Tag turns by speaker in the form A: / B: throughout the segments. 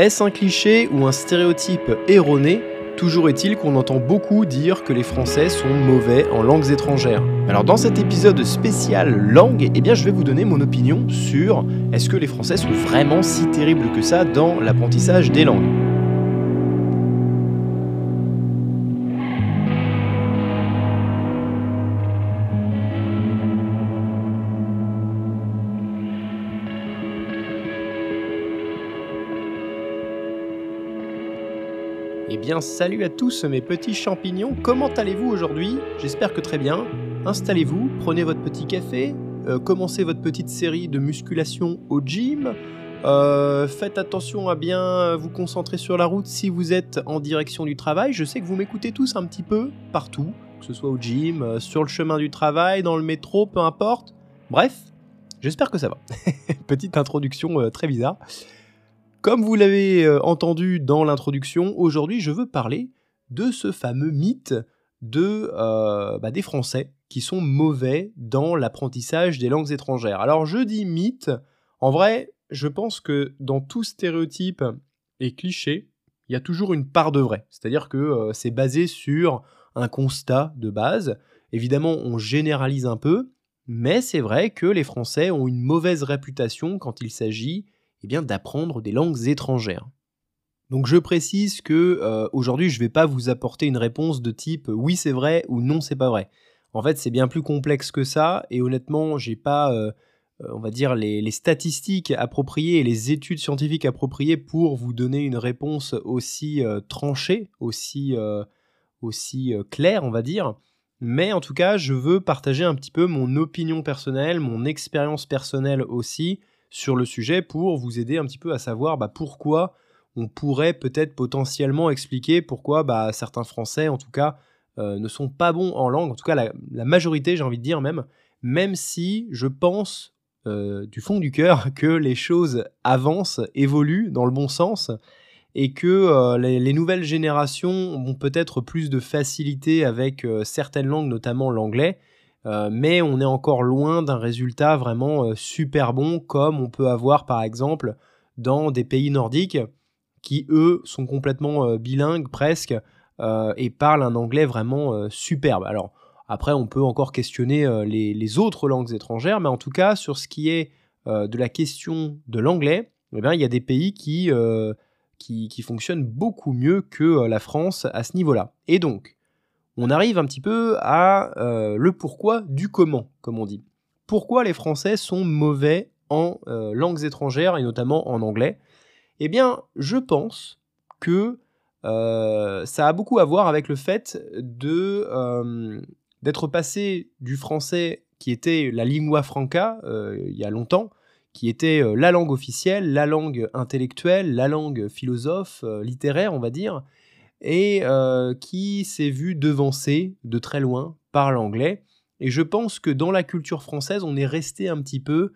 A: Est-ce un cliché ou un stéréotype erroné? Toujours est-il qu'on entend beaucoup dire que les Français sont mauvais en langues étrangères. Alors dans cet épisode spécial langue, eh bien je vais vous donner mon opinion sur est-ce que les Français sont vraiment si terribles que ça dans l'apprentissage des langues. Bien salut à tous mes petits champignons, comment allez-vous aujourd'hui? J'espère que très bien. Installez-vous, prenez votre petit café, euh, commencez votre petite série de musculation au gym. Euh, faites attention à bien vous concentrer sur la route si vous êtes en direction du travail. Je sais que vous m'écoutez tous un petit peu partout, que ce soit au gym, euh, sur le chemin du travail, dans le métro, peu importe. Bref, j'espère que ça va. Petite introduction très bizarre. Comme vous l'avez euh, entendu dans l'introduction, aujourd'hui je veux parler de ce fameux mythe euh, bah, des Français qui sont mauvais dans l'apprentissage des langues étrangères. Alors je dis mythe, en vrai, je pense que dans tout stéréotype et cliché, il y a toujours une part de vrai. C'est-à-dire que euh, c'est basé sur un constat de base. Évidemment, on généralise un peu, mais c'est vrai que les Français ont une mauvaise réputation quand il s'agit eh bien d'apprendre des langues étrangères. Donc je précise que euh, aujourd'hui je ne vais pas vous apporter une réponse de type oui c'est vrai ou non c'est pas vrai. En fait c'est bien plus complexe que ça et honnêtement j'ai pas euh, euh, on va dire les, statistiques appropriées et les études scientifiques appropriées pour vous donner une réponse aussi tranchée, aussi claire on va dire. Mais en tout cas je veux partager un petit peu mon opinion personnelle, mon expérience personnelle aussi sur le sujet pour vous aider un petit peu à savoir bah, pourquoi on pourrait peut-être potentiellement expliquer pourquoi bah, certains Français, en tout cas, euh, ne sont pas bons en langue, en tout cas la, majorité, j'ai envie de dire même, même si je pense euh, du fond du cœur que les choses avancent, évoluent dans le bon sens, et que euh, les, nouvelles générations ont peut-être plus de facilité avec certaines langues, notamment l'anglais, euh, mais on est encore loin d'un résultat vraiment euh, super bon comme on peut avoir par exemple dans des pays nordiques qui eux sont complètement euh, bilingues presque et parlent un anglais vraiment superbe. Alors après on peut encore questionner les, autres langues étrangères, mais en tout cas sur ce qui est de la question de l'anglais, eh bien, il y a des pays qui, qui, qui fonctionnent beaucoup mieux que la France à ce niveau-là. Et donc, on arrive un petit peu à euh, le pourquoi du comment, comme on dit. Pourquoi les Français sont mauvais en euh, langues étrangères et notamment en anglais? Eh bien, je pense que euh, ça a beaucoup à voir avec le fait de d'être passé du français qui était la lingua franca il y a longtemps, qui était la langue officielle, la langue intellectuelle, la langue philosophe, littéraire, on va dire, et euh, qui s'est vu devancer de très loin par l'anglais. Et je pense que dans la culture française, on est resté un petit peu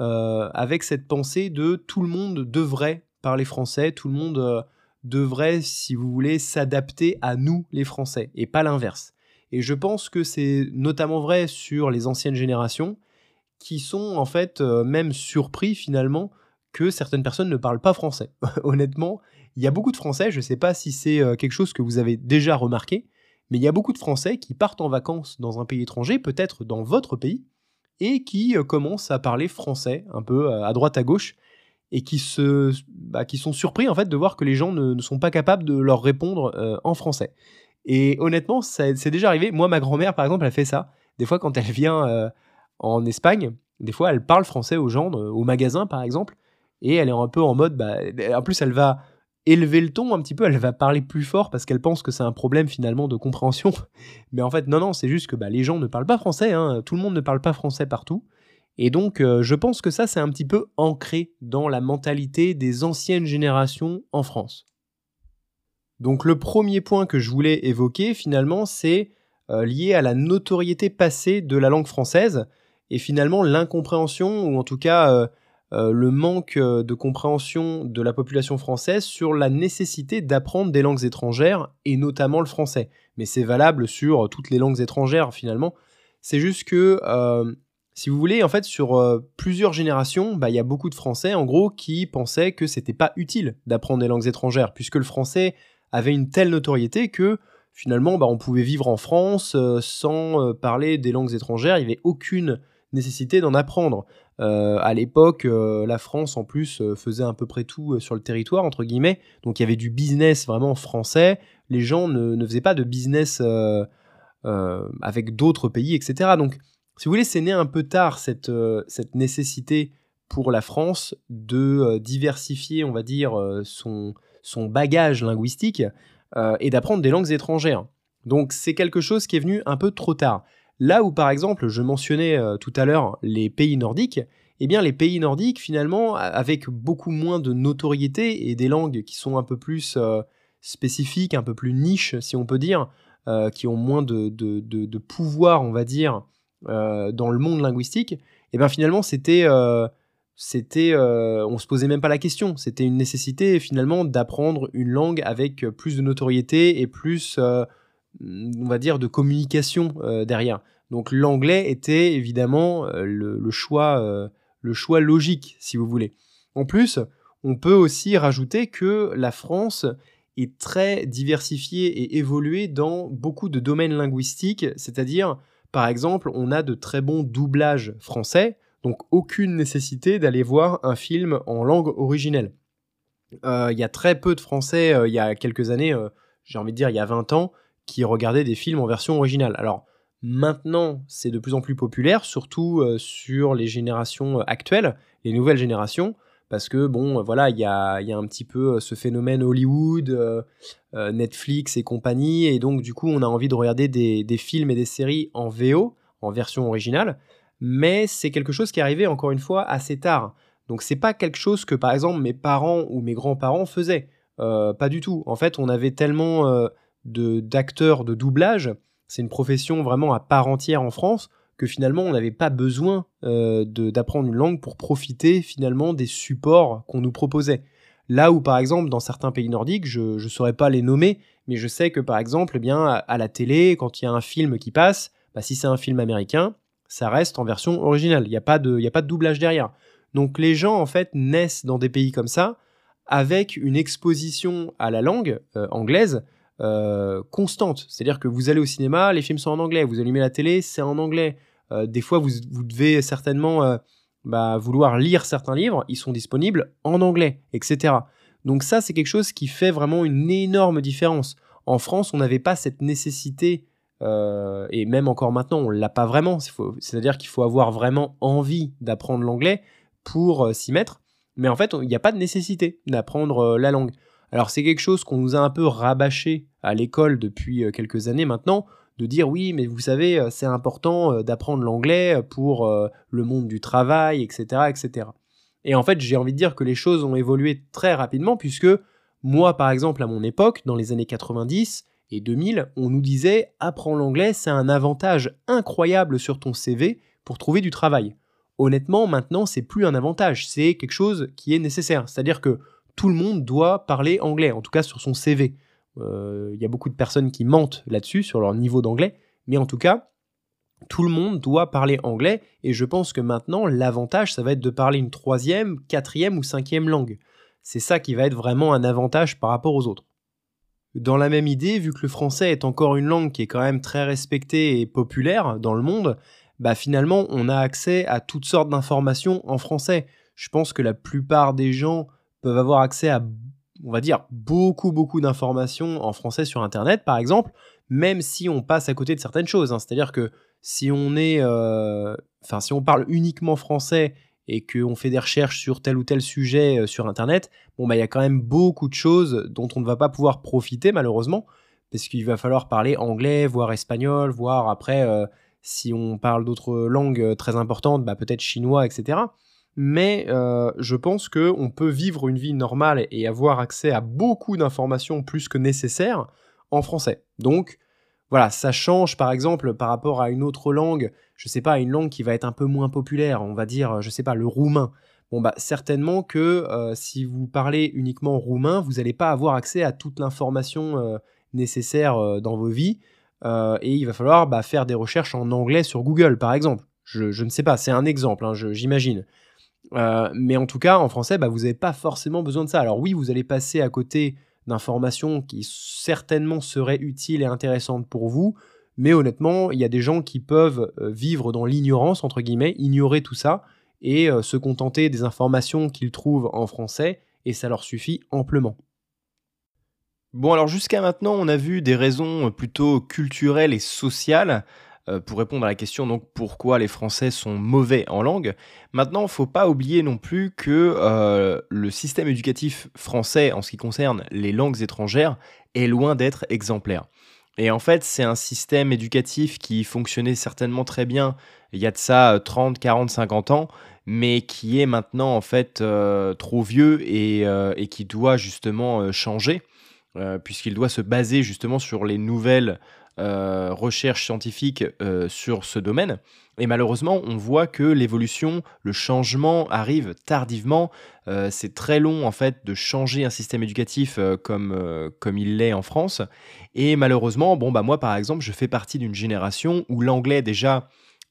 A: euh, avec cette pensée de tout le monde devrait parler français, tout le monde euh, devrait, si vous voulez, s'adapter à nous, les Français, et pas l'inverse. Et je pense que c'est notamment vrai sur les anciennes générations, qui sont en fait même surpris finalement que certaines personnes ne parlent pas français. Honnêtement, il y a beaucoup de Français, je ne sais pas si c'est euh, quelque chose que vous avez déjà remarqué, mais il y a beaucoup de Français qui partent en vacances dans un pays étranger, peut-être dans votre pays, et qui euh, commencent à parler français un peu euh, à droite à gauche, et qui, se, bah, qui sont surpris en fait de voir que les gens ne, sont pas capables de leur répondre en français. Et honnêtement, c'est déjà arrivé. Moi, ma grand-mère, par exemple, elle fait ça. Des fois, quand elle vient en Espagne, des fois, elle parle français aux gens, au magasin, par exemple, et elle est un peu en mode, bah, en plus elle va élever le ton un petit peu, elle va parler plus fort parce qu'elle pense que c'est un problème finalement de compréhension. Mais en fait, non, non, c'est juste que bah, les gens ne parlent pas français, hein. tout le monde ne parle pas français partout. Et donc, euh, je pense que ça, c'est un petit peu ancré dans la mentalité des anciennes générations en France. Donc, le premier point que je voulais évoquer, finalement, c'est euh, lié à la notoriété passée de la langue française et finalement l'incompréhension, ou en tout cas euh, euh, le manque euh, de compréhension de la population française sur la nécessité d'apprendre des langues étrangères, et notamment le français. Mais c'est valable sur toutes les langues étrangères finalement. C'est juste que euh, si vous voulez, en fait, sur euh, plusieurs générations, bah, il y a beaucoup de Français, en gros, qui pensaient que c'était pas utile d'apprendre des langues étrangères, puisque le français avait une telle notoriété que finalement, bah, on pouvait vivre en France euh, sans euh, parler des langues étrangères. Il n'y avait aucune nécessité d'en apprendre. À l'époque, la France, en plus, faisait à peu près tout sur le territoire, entre guillemets. Donc il y avait du business vraiment français. Les gens ne, ne faisaient pas de business avec d'autres pays, etc. Donc si vous voulez, c'est né un peu tard cette, euh, cette nécessité pour la France de euh, diversifier, on va dire, euh, son, son bagage linguistique et d'apprendre des langues étrangères. Donc c'est quelque chose qui est venu un peu trop tard. Là où par exemple je mentionnais tout à l'heure les pays nordiques, eh bien les pays nordiques finalement avec beaucoup moins de notoriété et des langues qui sont un peu plus spécifiques, un peu plus niches si on peut dire, qui ont moins de, pouvoir on va dire euh, dans le monde linguistique, eh bien finalement c'était euh, c'était euh, on se posait même pas la question, c'était une nécessité finalement d'apprendre une langue avec plus de notoriété et plus on va dire de communication derrière. Donc l'anglais était évidemment le, choix le choix logique si vous voulez. En plus, on peut aussi rajouter que la France est très diversifiée et évoluée dans beaucoup de domaines linguistiques, c'est-à-dire par exemple, on a de très bons doublages français, donc aucune nécessité d'aller voir un film en langue originelle. Euh, il y a très peu de Français, euh, il y a quelques années, euh, j'ai envie de dire il y a 20 ans, qui regardaient des films en version originale. Alors maintenant, c'est de plus en plus populaire, surtout sur les générations actuelles, les nouvelles générations parce que bon, voilà, il y a, un petit peu euh, ce phénomène Hollywood, euh, euh, Netflix et compagnie, et donc du coup, on a envie de regarder des, films et des séries en VO, en version originale, mais c'est quelque chose qui est arrivé encore une fois assez tard. Donc c'est pas quelque chose que par exemple mes parents ou mes grands-parents faisaient, pas du tout. En fait, on avait tellement d'acteurs de doublage, c'est une profession vraiment à part entière en France que finalement on n'avait pas besoin euh, d'apprendre une langue pour profiter finalement des supports qu'on nous proposait. Là où par exemple dans certains pays nordiques, je ne saurais pas les nommer, mais je sais que par exemple, eh bien, à, la télé, quand il y a un film qui passe, bah, si c'est un film américain, ça reste en version originale. Il n'y a, pas de, a pas de doublage derrière. Donc les gens en fait naissent dans des pays comme ça avec une exposition à la langue euh, anglaise euh, constante. C'est-à-dire que vous allez au cinéma, les films sont en anglais, vous allumez la télé, c'est en anglais. Euh, des fois, vous, devez certainement euh, bah, vouloir lire certains livres, ils sont disponibles en anglais, etc. Donc ça, c'est quelque chose qui fait vraiment une énorme différence. En France, on n'avait pas cette nécessité, et même encore maintenant, on l'a pas vraiment. C'est-à-dire qu'il faut avoir vraiment envie d'apprendre l'anglais pour s'y mettre. Mais en fait, il n'y a pas de nécessité d'apprendre la langue. Alors c'est quelque chose qu'on nous a un peu rabâché à l'école depuis euh, quelques années maintenant, de dire oui, mais vous savez, euh, c'est important euh, d'apprendre l'anglais pour le monde du travail, etc., etc. Et en fait, j'ai envie de dire que les choses ont évolué très rapidement puisque moi, par exemple, à mon époque, dans les années 90 et 2000, on nous disait apprends l'anglais, c'est un avantage incroyable sur ton CV pour trouver du travail. Honnêtement, maintenant, c'est plus un avantage, c'est quelque chose qui est nécessaire. C'est-à-dire que tout le monde doit parler anglais, en tout cas sur son CV. Euh, il y a beaucoup de personnes qui mentent là-dessus, sur leur niveau d'anglais, mais en tout cas, tout le monde doit parler anglais, et je pense que maintenant, l'avantage, ça va être de parler une troisième, quatrième ou cinquième langue. C'est ça qui va être vraiment un avantage par rapport aux autres. Dans la même idée, vu que le français est encore une langue qui est quand même très respectée et populaire dans le monde, bah finalement on a accès à toutes sortes d'informations en français. Je pense que la plupart des gens peuvent avoir accès à, on va dire, beaucoup, beaucoup d'informations en français sur Internet, par exemple, même si on passe à côté de certaines choses. Hein. C'est-à-dire que si on est, euh, enfin, si on parle uniquement français et qu'on fait des recherches sur tel ou tel sujet euh, sur Internet, bon, bah, il y a quand même beaucoup de choses dont on ne va pas pouvoir profiter, malheureusement, parce qu'il va falloir parler anglais, voire espagnol, voire après, euh, si on parle d'autres langues très importantes, bah, peut-être chinois, etc mais euh, je pense qu'on peut vivre une vie normale et avoir accès à beaucoup d'informations plus que nécessaire en français. Donc voilà, ça change par exemple par rapport à une autre langue, je sais pas, une langue qui va être un peu moins populaire, on va dire, je sais pas, le roumain. Bon bah certainement que euh, si vous parlez uniquement roumain, vous n'allez pas avoir accès à toute l'information euh, nécessaire dans vos vies, et il va falloir bah, faire des recherches en anglais sur Google par exemple. Je, ne sais pas, c'est un exemple, hein, j'imagine. Euh, mais en tout cas, en français, bah, vous n'avez pas forcément besoin de ça. Alors oui, vous allez passer à côté d'informations qui certainement seraient utiles et intéressantes pour vous, mais honnêtement, il y a des gens qui peuvent euh, vivre dans l'ignorance, entre guillemets, ignorer tout ça, et euh, se contenter des informations qu'ils trouvent en français, et ça leur suffit amplement. Bon alors jusqu'à maintenant on a vu des raisons plutôt culturelles et sociales euh, pour répondre à la question donc pourquoi les Français sont mauvais en langue. Maintenant, faut pas oublier non plus que euh, le système éducatif français en ce qui concerne les langues étrangères est loin d'être exemplaire. Et en fait, c'est un système éducatif qui fonctionnait certainement très bien il y a de ça 30, 40, 50 ans, mais qui est maintenant en fait euh, trop vieux et, qui doit justement changer, puisqu'il doit se baser justement sur les nouvelles euh, recherche scientifique euh, sur ce domaine. Et malheureusement, on voit que l'évolution, le changement arrive tardivement. Euh, c'est très long en fait de changer un système éducatif comme, comme il l'est en France. Et malheureusement, bon bah moi par exemple, je fais partie d'une génération où l'anglais déjà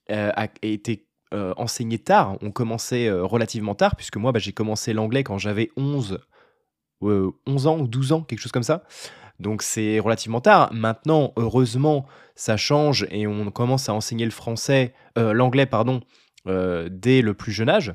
A: a été enseigné tard. On commençait relativement tard puisque moi bah, j'ai commencé l'anglais quand j'avais 11 11 ans ou 12 ans, quelque chose comme ça. Donc c'est relativement tard. Maintenant, heureusement, ça change et on commence à enseigner le français, euh, l'anglais, pardon, euh, dès le plus jeune âge.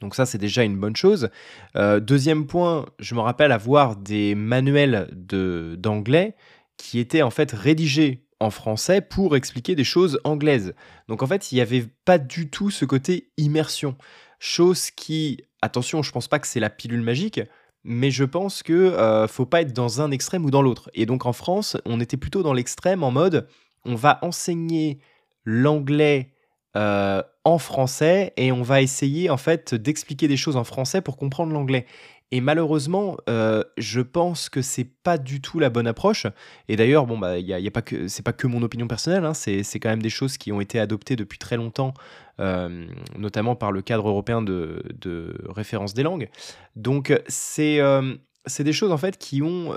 A: Donc ça, c'est déjà une bonne chose. Euh, deuxième point, je me rappelle avoir des manuels d'anglais qui étaient en fait rédigés en français pour expliquer des choses anglaises. Donc en fait, il n'y avait pas du tout ce côté immersion. Chose qui, attention, je pense pas que c'est la pilule magique, mais je pense que euh, faut pas être dans un extrême ou dans l'autre. Et donc en France, on était plutôt dans l'extrême en mode on va enseigner l'anglais euh, en français et on va essayer en fait d'expliquer des choses en français pour comprendre l'anglais. Et malheureusement, euh, je pense que c'est pas du tout la bonne approche. Et d'ailleurs, bon, bah, y y a pas que c'est pas que mon opinion personnelle. Hein, c'est quand même des choses qui ont été adoptées depuis très longtemps, euh, notamment par le cadre européen de, de référence des langues. Donc, c'est euh, c'est des choses en fait qui ont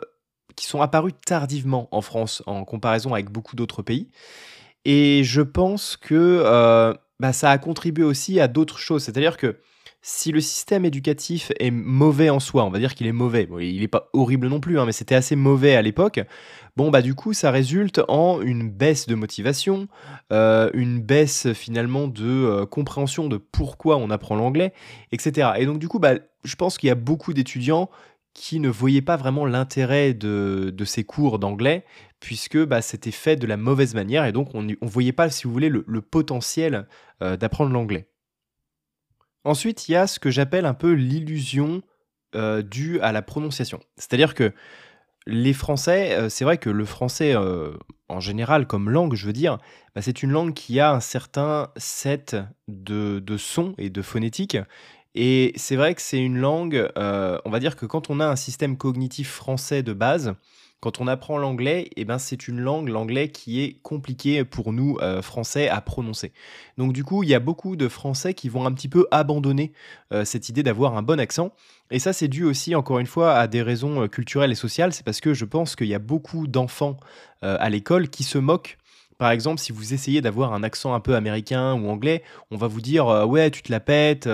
A: qui sont apparues tardivement en France en comparaison avec beaucoup d'autres pays. Et je pense que bah, ça a contribué aussi à d'autres choses. C'est-à-dire que si le système éducatif est mauvais en soi, on va dire qu'il est mauvais, il n'est pas horrible non plus, hein, mais c'était assez mauvais à l'époque, bon bah du coup ça résulte en une baisse de motivation, euh, une baisse finalement de euh, compréhension de pourquoi on apprend l'anglais, etc. Et donc du coup bah, je pense qu'il y a beaucoup d'étudiants qui ne voyaient pas vraiment l'intérêt de, ces cours d'anglais, puisque bah, c'était fait de la mauvaise manière, et donc on ne voyait pas, si vous voulez, le, potentiel euh, d'apprendre l'anglais. Ensuite, il y a ce que j'appelle un peu l'illusion euh, due à la prononciation. C'est-à-dire que les Français, euh, c'est vrai que le français euh, en général comme langue, je veux dire, bah, c'est une langue qui a un certain set de, de sons et de phonétiques. Et c'est vrai que c'est une langue, on va dire que quand on a un système cognitif français de base, quand on apprend l'anglais, eh ben c'est une langue, l'anglais, qui est compliqué pour nous, euh, Français, à prononcer. Donc du coup, il y a beaucoup de Français qui vont un petit peu abandonner euh, cette idée d'avoir un bon accent. Et ça, c'est dû aussi, encore une fois, à des raisons euh, culturelles et sociales. C'est parce que je pense qu'il y a beaucoup d'enfants à l'école qui se moquent par exemple, si vous essayez d'avoir un accent un peu américain ou anglais, on va vous dire ouais, tu te la pètes,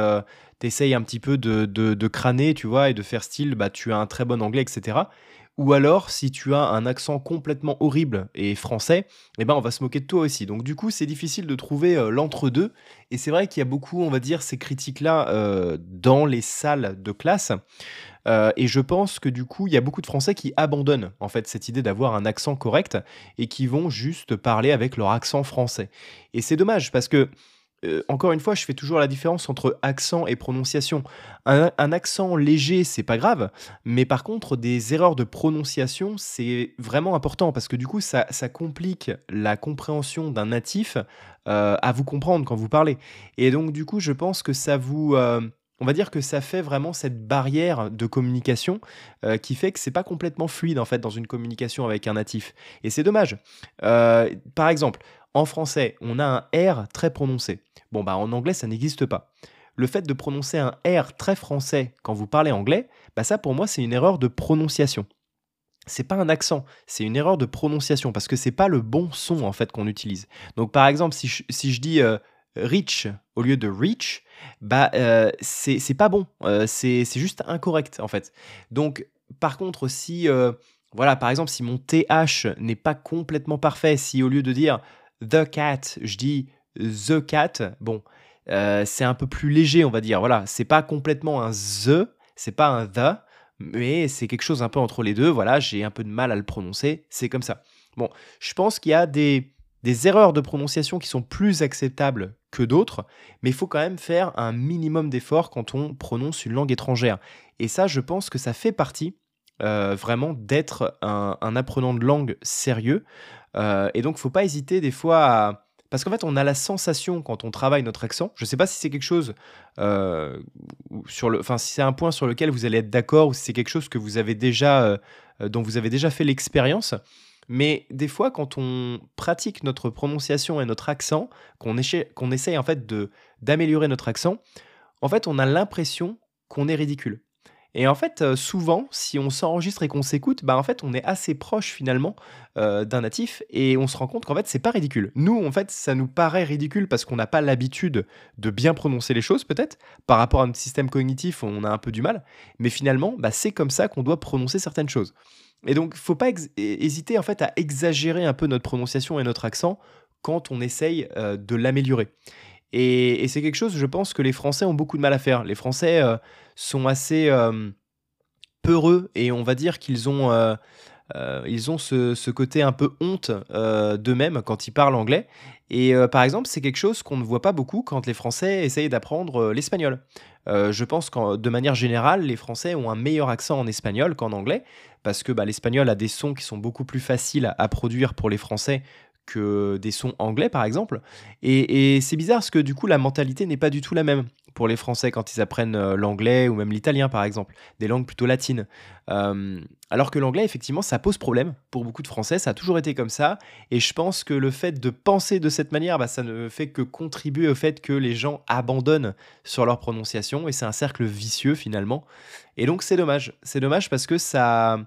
A: t'essayes un petit peu de, de, de, crâner, tu vois, et de faire style, bah tu as un très bon anglais, etc. Ou alors, si tu as un accent complètement horrible et français, eh ben on va se moquer de toi aussi. Donc du coup, c'est difficile de trouver euh, l'entre-deux. Et c'est vrai qu'il y a beaucoup, on va dire, ces critiques-là euh, dans les salles de classe. Euh, et je pense que du coup, il y a beaucoup de Français qui abandonnent en fait cette idée d'avoir un accent correct et qui vont juste parler avec leur accent français. Et c'est dommage parce que euh, encore une fois, je fais toujours la différence entre accent et prononciation. Un, accent léger, c'est pas grave, mais par contre, des erreurs de prononciation, c'est vraiment important parce que du coup, ça, complique la compréhension d'un natif euh, à vous comprendre quand vous parlez. Et donc, du coup, je pense que ça vous. Euh, on va dire que ça fait vraiment cette barrière de communication qui fait que c'est pas complètement fluide en fait dans une communication avec un natif. Et c'est dommage. par exemple, en français, on a un R très prononcé. Bon, bah en anglais, ça n'existe pas. Le fait de prononcer un R très français quand vous parlez anglais, bah ça pour moi, c'est une erreur de prononciation. C'est pas un accent, c'est une erreur de prononciation parce que c'est pas le bon son en fait qu'on utilise. Donc par exemple, si je, dis euh, rich au lieu de reach, bah c'est pas bon, c'est juste incorrect en fait. Donc par contre si voilà par exemple si mon th n'est pas complètement parfait, si au lieu de dire the cat, je dis the cat, bon c'est un peu plus léger on va dire. Voilà, c'est pas complètement un the, c'est pas un the, mais c'est quelque chose un peu entre les deux. Voilà, j'ai un peu de mal à le prononcer, c'est comme ça. Bon, je pense qu'il y a des, erreurs de prononciation qui sont plus acceptables que d'autres, mais il faut quand même faire un minimum d'effort quand on prononce une langue étrangère. Et ça, je pense que ça fait partie euh, vraiment d'être un, apprenant de langue sérieux. Euh, et donc, faut pas hésiter des fois à parce qu'en fait, on a la sensation quand on travaille notre accent, je ne sais pas si c'est quelque chose euh, sur le, enfin si c'est un point sur lequel vous allez être d'accord ou si c'est quelque chose que vous avez déjà, euh, dont vous avez déjà fait l'expérience. Mais des fois, quand on pratique notre prononciation et notre accent, qu'on qu'on essaye en fait de d'améliorer notre accent, en fait, on a l'impression qu'on est ridicule. Et en fait, euh, souvent, si on s'enregistre et qu'on s'écoute, bah en fait, on est assez proche finalement euh, d'un natif et on se rend compte qu'en fait, c'est pas ridicule. Nous, en fait, ça nous paraît ridicule parce qu'on n'a pas l'habitude de bien prononcer les choses, peut-être. Par rapport à notre système cognitif, on a un peu du mal. Mais finalement, bah, c'est comme ça qu'on doit prononcer certaines choses. Et donc, faut pas hésiter en fait à exagérer un peu notre prononciation et notre accent quand on essaye euh, de l'améliorer. Et, c'est quelque chose, je pense, que les Français ont beaucoup de mal à faire. Les Français euh, sont assez euh, peureux et on va dire qu'ils ont, euh, ils ont ce, côté un peu honte d'eux-mêmes quand ils parlent anglais. Et par exemple, c'est quelque chose qu'on ne voit pas beaucoup quand les Français essayent d'apprendre l'espagnol. je pense que de manière générale, les Français ont un meilleur accent en espagnol qu'en anglais, parce que bah, l'espagnol a des sons qui sont beaucoup plus faciles à produire pour les Français que des sons anglais, par exemple. Et, c'est bizarre parce que du coup, la mentalité n'est pas du tout la même pour les Français quand ils apprennent euh, l'anglais ou même l'italien, par exemple, des langues plutôt latines. Euh, alors que l'anglais, effectivement, ça pose problème pour beaucoup de Français, ça a toujours été comme ça. Et je pense que le fait de penser de cette manière, bah, ça ne fait que contribuer au fait que les gens abandonnent sur leur prononciation. Et c'est un cercle vicieux, finalement. Et donc, c'est dommage. C'est dommage parce que ça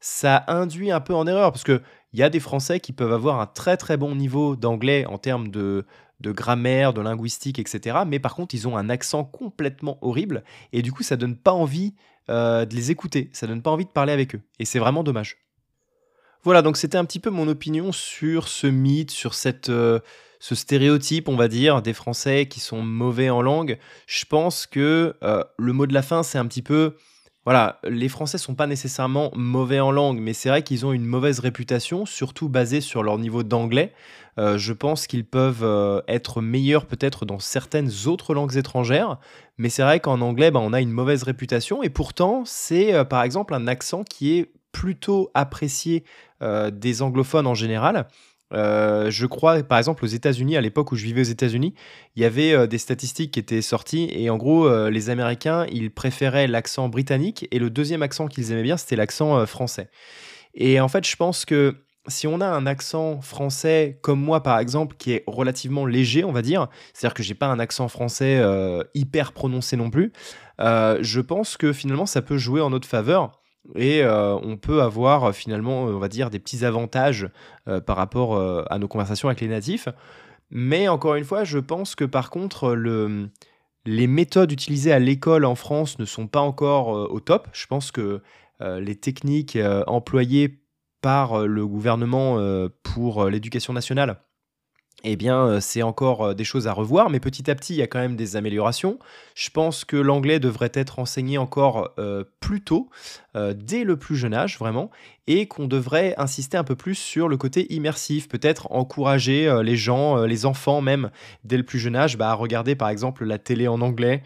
A: ça induit un peu en erreur parce que il y a des Français qui peuvent avoir un très très bon niveau d'anglais en termes de, grammaire, de linguistique, etc. Mais par contre, ils ont un accent complètement horrible et du coup, ça donne pas envie euh, de les écouter, ça donne pas envie de parler avec eux. Et c'est vraiment dommage. Voilà, donc c'était un petit peu mon opinion sur ce mythe, sur cette, euh, ce stéréotype, on va dire, des Français qui sont mauvais en langue. Je pense que euh, le mot de la fin, c'est un petit peu voilà, les Français sont pas nécessairement mauvais en langue, mais c'est vrai qu'ils ont une mauvaise réputation, surtout basée sur leur niveau d'anglais. Euh, je pense qu'ils peuvent euh, être meilleurs peut-être dans certaines autres langues étrangères, mais c'est vrai qu'en anglais, bah, on a une mauvaise réputation, et pourtant, c'est euh, par exemple un accent qui est plutôt apprécié des anglophones en général. Euh, je crois, par exemple, aux États-Unis, à l'époque où je vivais aux États-Unis, il y avait euh, des statistiques qui étaient sorties et en gros, euh, les Américains, ils préféraient l'accent britannique et le deuxième accent qu'ils aimaient bien, c'était l'accent français. Et en fait, je pense que si on a un accent français comme moi, par exemple, qui est relativement léger, on va dire, c'est-à-dire que j'ai pas un accent français hyper prononcé non plus, je pense que finalement, ça peut jouer en notre faveur et euh, on peut avoir euh, finalement, on va dire, des petits avantages euh, par rapport à nos conversations avec les natifs. Mais encore une fois, je pense que par contre, le, les méthodes utilisées à l'école en France ne sont pas encore au top. Je pense que les techniques employées par le gouvernement pour l'éducation nationale eh bien, euh, c'est encore euh, des choses à revoir, mais petit à petit, il y a quand même des améliorations. Je pense que l'anglais devrait être enseigné encore euh, plus tôt, dès le plus jeune âge, vraiment, et qu'on devrait insister un peu plus sur le côté immersif, peut-être encourager les gens, les enfants même, dès le plus jeune âge, bah, à regarder par exemple la télé en anglais,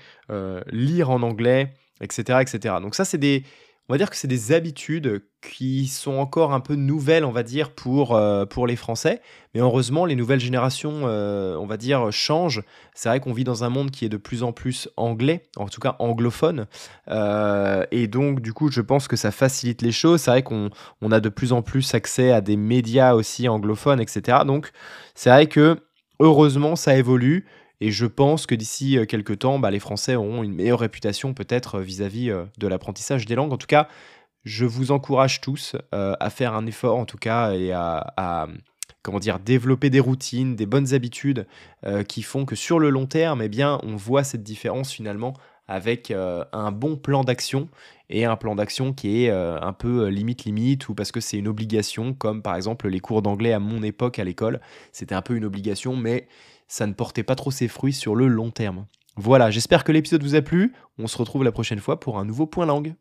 A: lire en anglais, etc., etc. Donc ça, c'est des on va dire que c'est des habitudes qui sont encore un peu nouvelles, on va dire, pour, euh, pour les Français. Mais heureusement, les nouvelles générations, euh, on va dire, changent. C'est vrai qu'on vit dans un monde qui est de plus en plus anglais, en tout cas anglophone. Euh, et donc, du coup, je pense que ça facilite les choses. C'est vrai qu'on on a de plus en plus accès à des médias aussi anglophones, etc. Donc, c'est vrai que, heureusement, ça évolue. Et je pense que d'ici euh, quelques temps, bah, les Français auront une meilleure réputation peut-être euh, vis-à-vis euh, de l'apprentissage des langues. En tout cas, je vous encourage tous à faire un effort, en tout cas, et à, comment dire, développer des routines, des bonnes habitudes qui font que sur le long terme, eh bien, on voit cette différence finalement avec un bon plan d'action et un plan d'action qui est un peu limite limite ou parce que c'est une obligation comme par exemple les cours d'anglais à mon époque à l'école, c'était un peu une obligation mais ça ne portait pas trop ses fruits sur le long terme. Voilà, j'espère que l'épisode vous a plu. On se retrouve la prochaine fois pour un nouveau point langue.